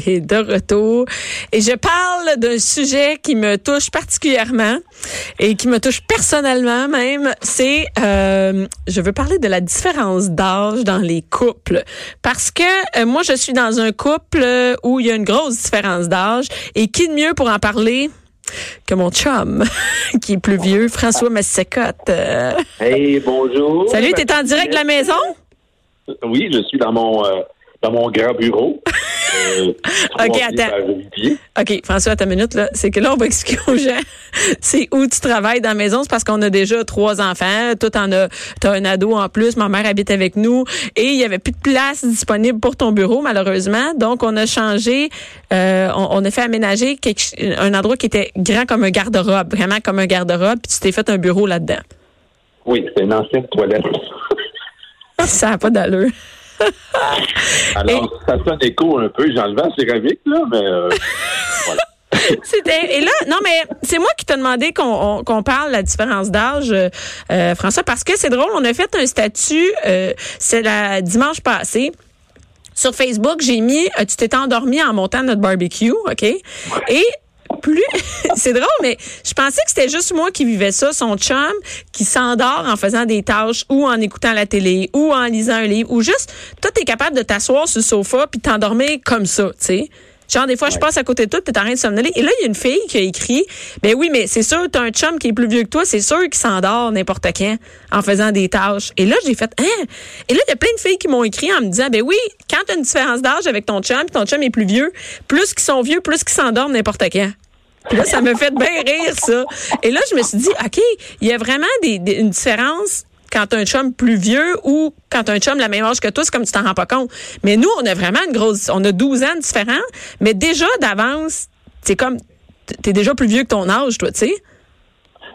de retour. Et je parle d'un sujet qui me touche particulièrement et qui me touche personnellement même. C'est, euh, je veux parler de la différence d'âge dans les couples. Parce que euh, moi, je suis dans un couple où il y a une grosse différence d'âge. Et qui de mieux pour en parler que mon chum, qui est plus vieux, François Massecotte. Euh, Hey, bonjour. salut, t'es en direct de la maison? Oui, je suis dans mon euh, dans mon grand bureau. Euh, pieds attends. OK, François, ta minute, là. C'est que là, on va expliquer aux gens, c'est où tu travailles dans la maison. C'est parce qu'on a déjà trois enfants. Toi, t'en as, t'as un ado en plus. Ma mère habite avec nous. Et il y avait plus de place disponible pour ton bureau, malheureusement. Donc, on a changé, euh, on, on a fait aménager quelque- un endroit qui était grand comme un garde-robe. Vraiment comme un garde-robe. Puis tu t'es fait un bureau là-dedans. Oui, c'est une ancienne toilette. Ça n'a pas d'allure. Alors, ça sonne écho un peu. J'ai enlevé la céramique, là, mais euh, voilà. C'était et là non mais c'est moi qui t'ai demandé qu'on on- qu'on parle de la différence d'âge euh, euh, François parce que c'est drôle on a fait un statut euh, c'est la dimanche passé sur Facebook j'ai mis euh, tu t'es endormi en montant notre barbecue ok? Et plus c'est drôle mais je pensais que c'était juste moi qui vivais ça son chum qui s'endort en faisant des tâches ou en écoutant la télé ou en lisant un livre ou juste toi t'es capable de t'asseoir sur le sofa puis t'endormir comme ça tu sais Genre, des fois, je passe à côté de toi, t'es en train de somnoler. Et là, il y a une fille qui a écrit, ben oui, mais c'est sûr, t'as un chum qui est plus vieux que toi, c'est sûr qu'il s'endort n'importe quand en faisant des tâches. Et là, j'ai fait, hein? Et là, il y a plein de filles qui m'ont écrit en me disant, ben oui, quand t'as une différence d'âge avec ton chum, puis ton chum est plus vieux, plus qu'ils sont vieux, plus qu'ils s'endorment n'importe quand. Là, ça me fait bien rire, ça. Et là, je me suis dit, OK, il y a vraiment des, une différence quand un chum plus vieux ou quand un chum la même âge que toi, c'est comme tu t'en rends pas compte. Mais nous, on a vraiment une grosse... On a 12 ans différents, mais déjà d'avance, c'est comme... T'es déjà plus vieux que ton âge, toi, tu sais.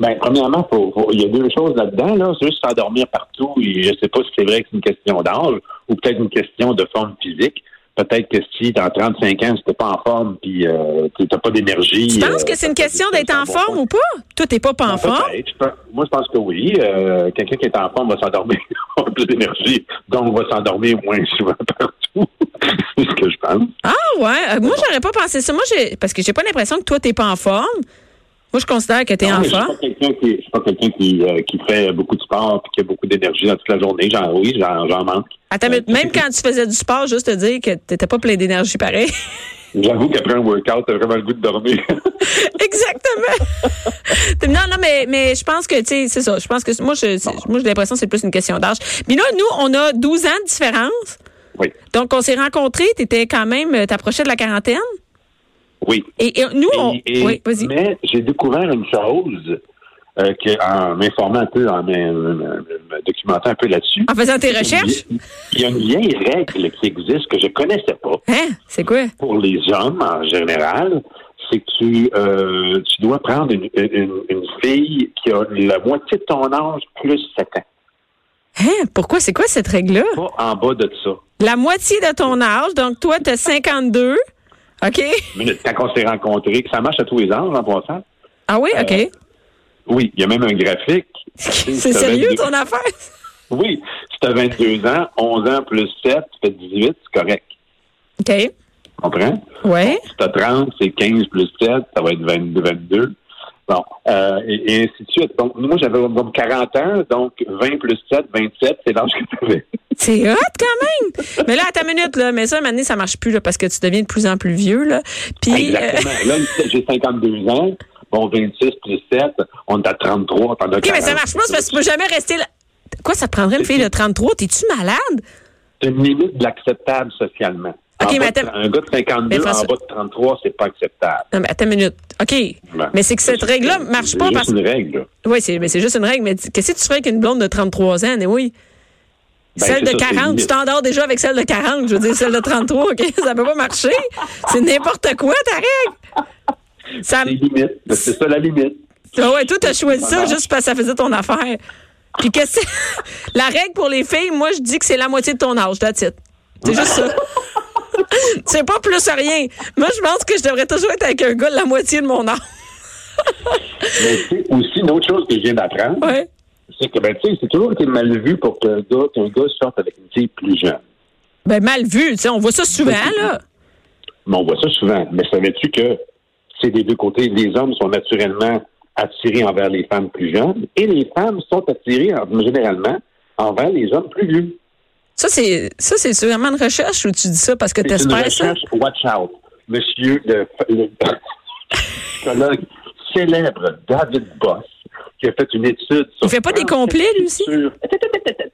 Ben, premièrement, il y a deux choses là-dedans. Là. C'est juste s'endormir partout. Et je sais pas si c'est vrai que c'est une question d'âge ou peut-être une question de forme physique. Peut-être que si dans 35 ans, si t'es pas en forme puis euh, tu n'as pas d'énergie. Tu penses euh, que c'est une question d'être en forme ou pas? Toi, t'es pas, pas en forme? Je pense- Moi, je pense que oui. Euh, Quelqu'un qui est en forme va s'endormir avec plus d'énergie, donc va s'endormir moins souvent partout. c'est ce que je pense. Ah ouais, Euh, moi j'aurais pas pensé ça. Moi j'ai parce que j'ai pas l'impression que toi t'es pas en forme. Moi je considère que t'es Non, en mais je suis forme. pas quelqu'un qui, je suis pas quelqu'un qui, euh, qui fait beaucoup de sport et qui a beaucoup d'énergie dans toute la journée. Genre, oui, j'en, j'en manque. Attends, mais même quand tu faisais du sport, juste te dire que t'étais pas plein d'énergie pareil. J'avoue qu'après un workout, t'as vraiment le goût de dormir. Exactement. non, non, mais, mais je pense que, tu sais, c'est ça. Je pense que moi, je, c'est- moi, j'ai l'impression que c'est plus une question d'âge. Mais là, nous, on a 12 ans de différence. oui, Donc, on s'est rencontrés. T'étais quand même, euh, t'approchais de la quarantaine. Oui. Et, et nous, on. Et- oui, vas-y. mais j'ai découvert une chose euh, que, en m'informant un peu, en me, me- me documentant un peu là-dessus. En faisant tes recherches? Il y a une vieille règle qui existe que je connaissais pas. Hein? C'est quoi? pour les hommes en général, c'est que tu, euh, tu dois prendre une, une, une fille qui a la moitié de ton âge plus 7 ans. Hein? Pourquoi? C'est quoi cette règle-là? Pas en bas de ça. La moitié de ton âge. Donc, toi, t'as 52. OK? Mais quand on s'est rencontrés, que ça marche à tous les âges en passant. Ah oui? OK. Euh, Oui, il y a même un graphique. c'est sérieux, ton affaire? Oui, si tu as 22 ans, 11 ans plus 7, tu fais 18, c'est correct. OK. Tu comprends? Ouais. Si tu as 30, c'est 15 plus 7, ça va être 22. 22. Bon, euh, et, et ainsi de suite. Donc, moi, j'avais comme 40 ans, donc 20 plus 7, 27, c'est l'âge que tu avais. C'est hot quand même. mais là, à ta minute, là, mais ça, maintenant, ça marche plus, là, parce que tu deviens de plus en plus vieux, là. Puis, euh, Exactement. Là, j'ai 52 ans. Bon, 26 plus 7, on est à 33, t'en OK, mais ça marche pas, parce que tu peux jamais rester là. Quoi, ça te prendrait une fille de 33? T'es-tu malade? C'est une limite de l'acceptable socialement. OK, En mais bas de- un gars de 52 Mais en bas de 33, c'est pas acceptable. Non, mais attends une minute. OK. Ben, mais c'est que cette c'est- règle-là c'est- marche c'est pas juste parce une règle. là. Oui, c'est, mais c'est juste une règle. Mais qu'est-ce que tu ferais avec une blonde de 33 ans, oui? Ben, celle c'est de ça, c'est 40, tu t'endors déjà avec celle de 40. Je veux dire, celle de 33, OK? Ça peut pas marcher. C'est n'importe quoi, ta règle. Ça, C'est limite. C'est ça la limite. Ah ouais, toi, t'as choisi ça juste parce que ça faisait ton affaire. Puis qu'est-ce que La règle pour les filles, moi, je dis que c'est la moitié de ton âge, that's it. C'est juste ça. c'est pas plus rien. Moi, je pense que je devrais toujours être avec un gars de la moitié de mon âge. Mais sais, aussi, une autre chose que je viens d'apprendre, Ouais. c'est que, ben, tu sais, c'est toujours été mal vu pour qu'un gars, qu'un gars sorte avec une fille plus jeune. Ben, mal vu, tu sais, on voit ça souvent, là. Mais on voit ça souvent. Mais savais-tu que c'est des deux côtés? Les hommes sont naturellement attirés envers les femmes plus jeunes et les femmes sont attirées en- généralement envers les hommes plus vieux. Ça, c'est, ça, c'est sûrement une recherche ou tu dis ça parce que C'est une t'espères ça? recherche, watch out. Monsieur le, le psychologue célèbre David Boss, qui a fait une étude sur. Il fait pas des 37 complets, lui aussi? cultures-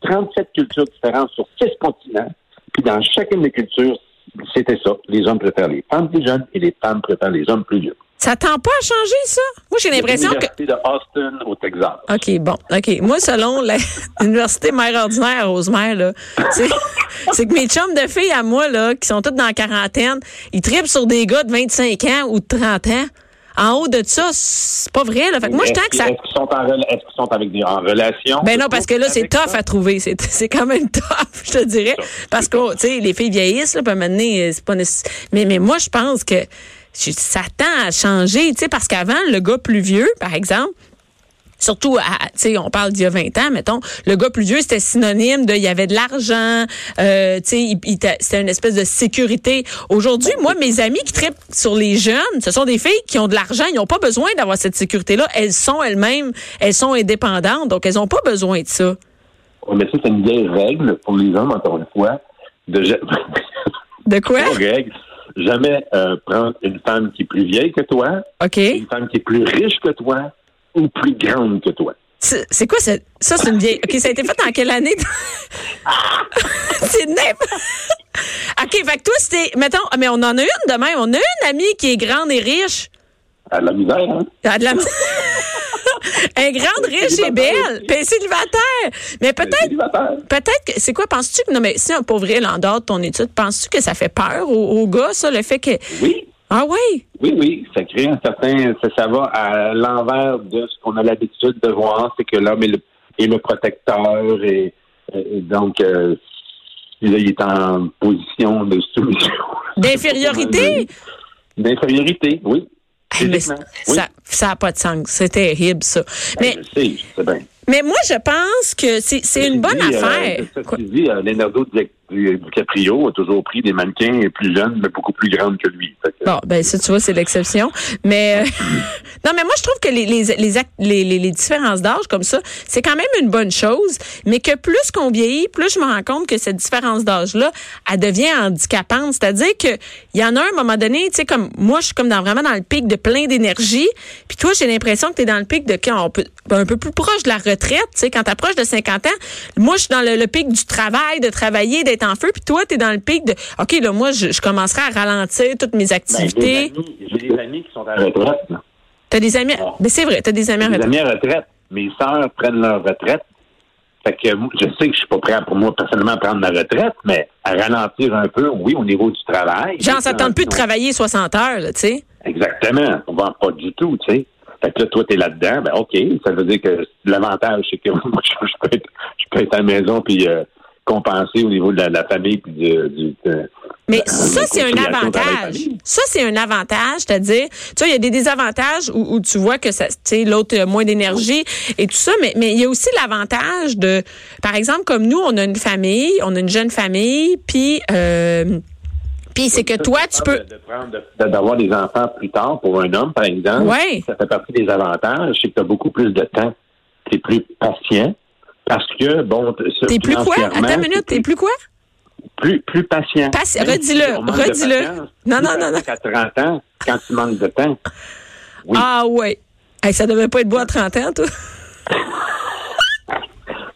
37 cultures différentes sur 6 continents. Puis dans chacune des cultures, c'était ça. Les hommes préfèrent les femmes plus jeunes et les femmes préfèrent les hommes plus vieux. Ça tend pas à changer, ça? Moi, j'ai l'impression que. L'université de Austin, au Texas. OK, bon. OK. Moi, selon l'université mère ordinaire Rosemère, là, c'est, que mes chums de filles à moi, là, qui sont toutes dans la quarantaine, ils tripent sur des gars de 25 ans ou de 30 ans. En haut de ça, c'est pas vrai, là. Fait que moi, je tends que ça. Est-ce qu'ils sont, en, sont avec des, en relation? Ben non, parce que là, c'est tough ça? à trouver. C'est, c'est quand même tough, je te dirais. Parce que, tu sais, les filles vieillissent, là, puis à un moment donné, c'est pas nécessaire. Mais, mais moi, je pense que je- ça tend à changer, tu sais, parce qu'avant, le gars plus vieux, par exemple, Surtout, à- tu sais, on parle d'il y a 20 ans, mettons, le gars plus vieux, c'était synonyme de, il y avait de l'argent, euh, tu sais, c'était une espèce de sécurité. Aujourd'hui, moi, mes amis qui trippent sur les jeunes, ce sont des filles qui ont de l'argent, ils n'ont pas besoin d'avoir cette sécurité-là. Elles sont elles-mêmes, elles sont indépendantes, donc elles n'ont pas besoin de ça. Ouais, mais ça, c'est une vieille règle pour les hommes, encore une fois, de De quoi? Règle. Jamais euh, prendre une femme qui est plus vieille que toi, OK. une femme qui est plus riche que toi ou plus grande que toi. C'est quoi ça? Ça, c'est une vieille. OK, ça a été fait en quelle année? c'est n'importe. OK, fait que toi, c'était. Mettons, ah, mais on en a une de même. On a une amie qui est grande et riche. À la misère, hein? Elle a de la... Elle est grande, riche et belle. Puis est célibataire. Mais peut-être. Peut-être que. C'est quoi, penses-tu que. Non, mais si un pauvre vrai, en dehors de ton étude, penses-tu que ça fait peur aux, aux gars, ça, le fait que. Oui, Ah oui? oui, oui. Ça crée un certain. Ça, ça va à l'envers de ce qu'on a l'habitude de voir, c'est que l'homme est le, est le protecteur et, et donc euh, là, il est en position de soumission. D'infériorité? D'infériorité, oui. Mais Physiquement, oui. ça n'a pas de sens. C'est terrible, ça. Mais, Ben, je sais, je sais bien. mais moi, je pense que c'est une bonne dit, affaire. Euh, dit, Leonardo DiCaprio a toujours pris des mannequins plus jeunes, mais beaucoup plus grandes que lui. Bon, ben ça, tu vois, c'est l'exception. Mais euh, non, mais moi, je trouve que les, les, les, les, différences d'âge comme ça, c'est quand même une bonne chose, mais que plus qu'on vieillit, plus je me rends compte que cette différence d'âge-là, elle devient handicapante. C'est-à-dire que il y en a un, moment donné, tu sais, comme moi, je suis comme dans, vraiment dans le pic de plein d'énergie, puis toi, j'ai l'impression que tu es dans le pic de quand on peut, un peu plus proche de la retraite, tu sais, quand tu de 50 ans. Moi, je suis dans le, le pic du travail, de travailler, d'être en feu, puis toi, tu es dans le pic de, OK, là, moi, je, je commencerai à ralentir toutes mes Ben, activités. J'ai des amis qui sont à la retraite. T'as des amis. Bon. Mais c'est vrai, t'as des amis Mes retraite. amis à retraite. Mes sœurs prennent leur retraite. Fait que je sais que je suis pas prêt pour moi personnellement à prendre ma retraite, mais à ralentir un peu, oui, au niveau du travail. Genre, ça te tente plus de travailler 60 heures, là, tu sais. Exactement. On va pas du tout, tu sais. Fait que là, toi, t'es là-dedans, ben OK. Ça veut dire que l'avantage, c'est que moi, je, je peux être, je peux être à la maison puis euh, compenser au niveau de la, la famille puis du, du Mais euh, ça, c'est un avantage. Ça, c'est un avantage, c'est-à-dire, tu vois, il y a des désavantages où, où tu vois que ça, tu sais, l'autre a moins d'énergie et tout ça, mais, mais il y a aussi l'avantage de, par exemple, comme nous, on a une famille, on a une jeune famille, puis, euh, puis c'est que toi, tu peux. de de- D'avoir des enfants plus tard pour un homme, par exemple. Ouais. Ça fait partie des avantages, c'est que tu as beaucoup plus de temps. Tu es plus patient parce que, bon, T'es plus quoi? Attends une minute, t'es plus quoi? plus, plus patient. Redis-le, redis-le. Non, non, non, non. qu'à 30 ans, quand tu manques de temps. Oui. Ah, ouais. Hey, ça devait pas être beau à 30 ans, toi.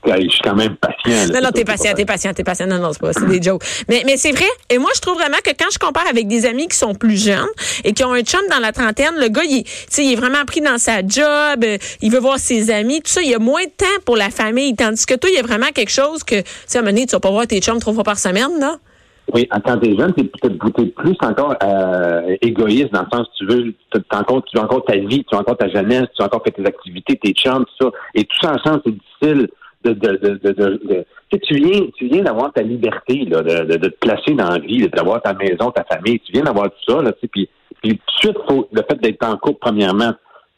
je suis quand même patient. Non, non, t'es patient, t'es patient, t'es patient. Non, non, c'est pas, c'est des jokes. Mais, mais c'est vrai. Et moi, je trouve vraiment que quand je compare avec des amis qui sont plus jeunes et qui ont un chum dans la trentaine, le gars, il, est- il est vraiment pris dans sa job, euh, il veut voir ses amis, tout ça. Il y a moins de temps pour la famille. Tandis que toi, il y a vraiment quelque chose que, tu sais, à un moment donné, tu vas pas voir tes chums trois fois par semaine, là. Oui, quand t'es jeune, t'es peut-être plus encore euh, égoïste dans le sens tu veux, encore, tu veux encore ta vie, tu veux encore ta jeunesse, tu veux encore faire tes activités, tes chums, tout ça. Et tout ça ensemble, c'est difficile de, de, de, de, de- de- tu viens, tu viens d'avoir ta liberté, là, de, te placer dans la vie, d'avoir ta maison, ta famille, tu viens d'avoir tout ça, là, tu sais, puis, puis tout de suite, faut, le fait d'être en couple, premièrement,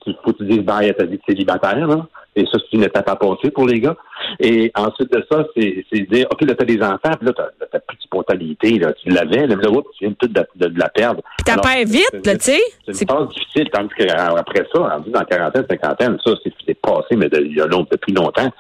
tu faut que tu dises bye à ta vie de célibataire, là. Et ça, c'est une étape à passer pour les gars. Et ensuite de ça, c'est c'est dire, OK, là, t'as des enfants, puis là, t'as t'as plus de spontanéité, là. Tu l'avais, là, mais là, tu viens tout de, de, de la perdre. Puis t'as peur vite, là, tu sais. C'est une phase difficile, tandis qu'après ça, rendu dans la quarantaine, cinquantaine, ça, c'est c'est passé, mais de- il y a long- depuis longtemps.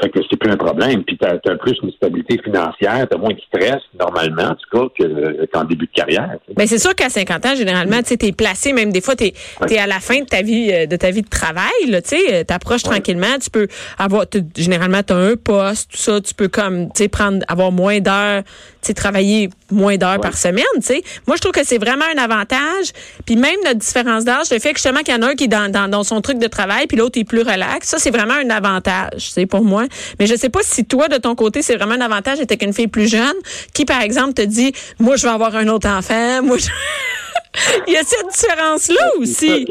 Fait que c'est plus un problème. Puis t'as as plus une stabilité financière, t'as moins de stress, normalement, en tout cas, que- qu'en début de carrière. tu. Ben c'est sûr qu'à 50 ans, généralement, tu t'es placé, même des fois, t'es Ouais. es à la fin de ta vie euh, de ta vie de travail, là, tu sais, euh, t'approches tranquillement, tu peux avoir, généralement, t'as un poste, tout ça, tu peux comme, tu sais, prendre, avoir moins d'heures, tu sais, travailler moins d'heures par semaine, tu sais. Moi, je trouve que c'est vraiment un avantage. Puis même notre différence d'âge, le fait que justement qu'il y en a un qui est dans, dans, dans son truc de travail, puis l'autre est plus relax, ça, c'est vraiment un avantage, tu sais, pour moi. Mais je sais pas si toi, de ton côté, c'est vraiment un avantage d'être avec une fille plus jeune, qui, par exemple, te dit, moi, je vais avoir un autre enfant, moi, je... Il y a cette différence-là aussi.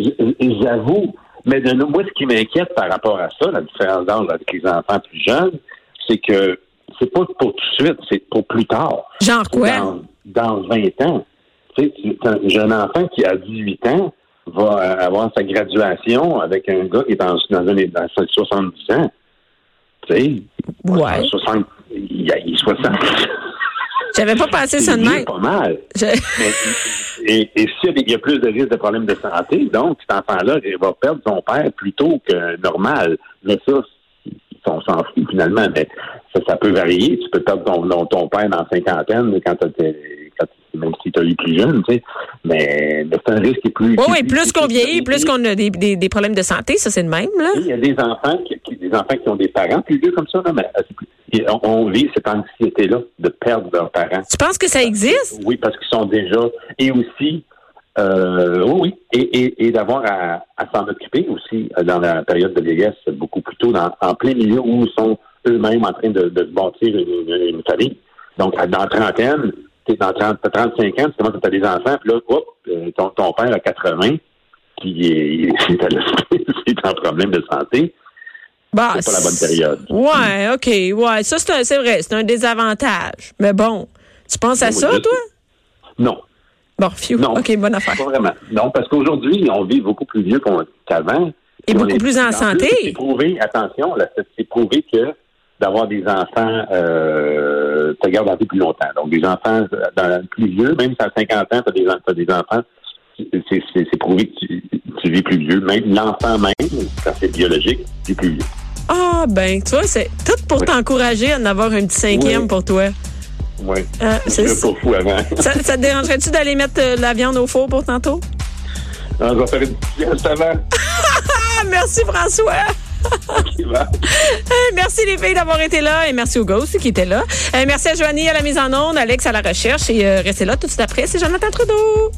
J'avoue. Mais de, moi, ce qui m'inquiète par rapport à ça, la différence d'âge avec les enfants plus jeunes, c'est que c'est pas pour tout de suite, c'est pour plus tard. Genre quoi? Dans, dans 20 ans. Tu sais, un enfant qui a 18 ans va euh, avoir sa graduation avec un gars qui est dans, dans, un, dans 70 ans. Tu sais, Ouais. 60, il, a- il est 60. J'avais pas pensé ça de C'est même. pas mal. Je- Mais, et, et s'il y a des- il y a plus de risques de problèmes de santé, donc cet enfant-là va perdre son père plus tôt que normal. Mais ça, on s'en fout finalement, mais ça, ça peut varier. Tu peux perdre ton, ton, père dans la cinquantaine quand t'as- quand- même si tu as eu plus jeune, tu sais. Mais c'est un risque qui est plus. Oui, oui, plus qu'on vieillit, plus qu'on a des, des, des problèmes de santé, ça c'est le même, là. il y a des enfants qui, qui- des enfants qui ont des parents plus vieux comme ça, là, mais euh, on, on vit cette anxiété-là de perdre leurs parents. Tu penses que ça existe? Oui, parce qu'ils sont déjà. Et aussi, euh, oui, oui. Et, et, et d'avoir à, à s'en occuper aussi euh, dans la période de vieillesse, beaucoup plus tôt, dans, en plein milieu où ils sont eux-mêmes en train de, de se bâtir une, une- une famille. Donc, dans la trentaine, t'es dans 30, t'as 35 ans, tu commences à des enfants, puis là, hop, euh, ton, ton père a 80, qui est, c'est en problème de santé. Bah, C'est pas la bonne période. Ouais, OK. Ouais, ça, c'est un- c'est vrai, c'est un désavantage. Mais bon, tu penses à Oui, ça, je- toi? Non, Bon, phew. Non. OK, bonne affaire. Pas vraiment. Non, parce qu'aujourd'hui, on vit beaucoup plus vieux qu'avant. Et beaucoup plus en santé. C'est prouvé, attention, là, c'est c'est prouvé que d'avoir des enfants euh, te garde en vie plus longtemps. Donc, des enfants euh, dans, plus vieux, même si à 50 ans, tu as des, enfants, c'est- prouvé que tu, tu vis plus vieux. Même l'enfant même, quand c'est biologique, vit plus vieux. Ah, ben, tu vois, c'est tout pour Oui. t'encourager à en avoir un petit cinquième Oui. pour toi. Oui. Ah, Je c'est pas fou avant. Ça, ça te dérangerait-tu d'aller mettre euh, la viande au four pour tantôt? On va faire une petite avant. Ah, merci François! Euh, Merci les filles d'avoir été là et merci aux gars qui étaient là. Euh, merci à Joanie à la mise en onde, Alex à la recherche et euh, restez là tout de suite après, c'est Jonathan Trudeau.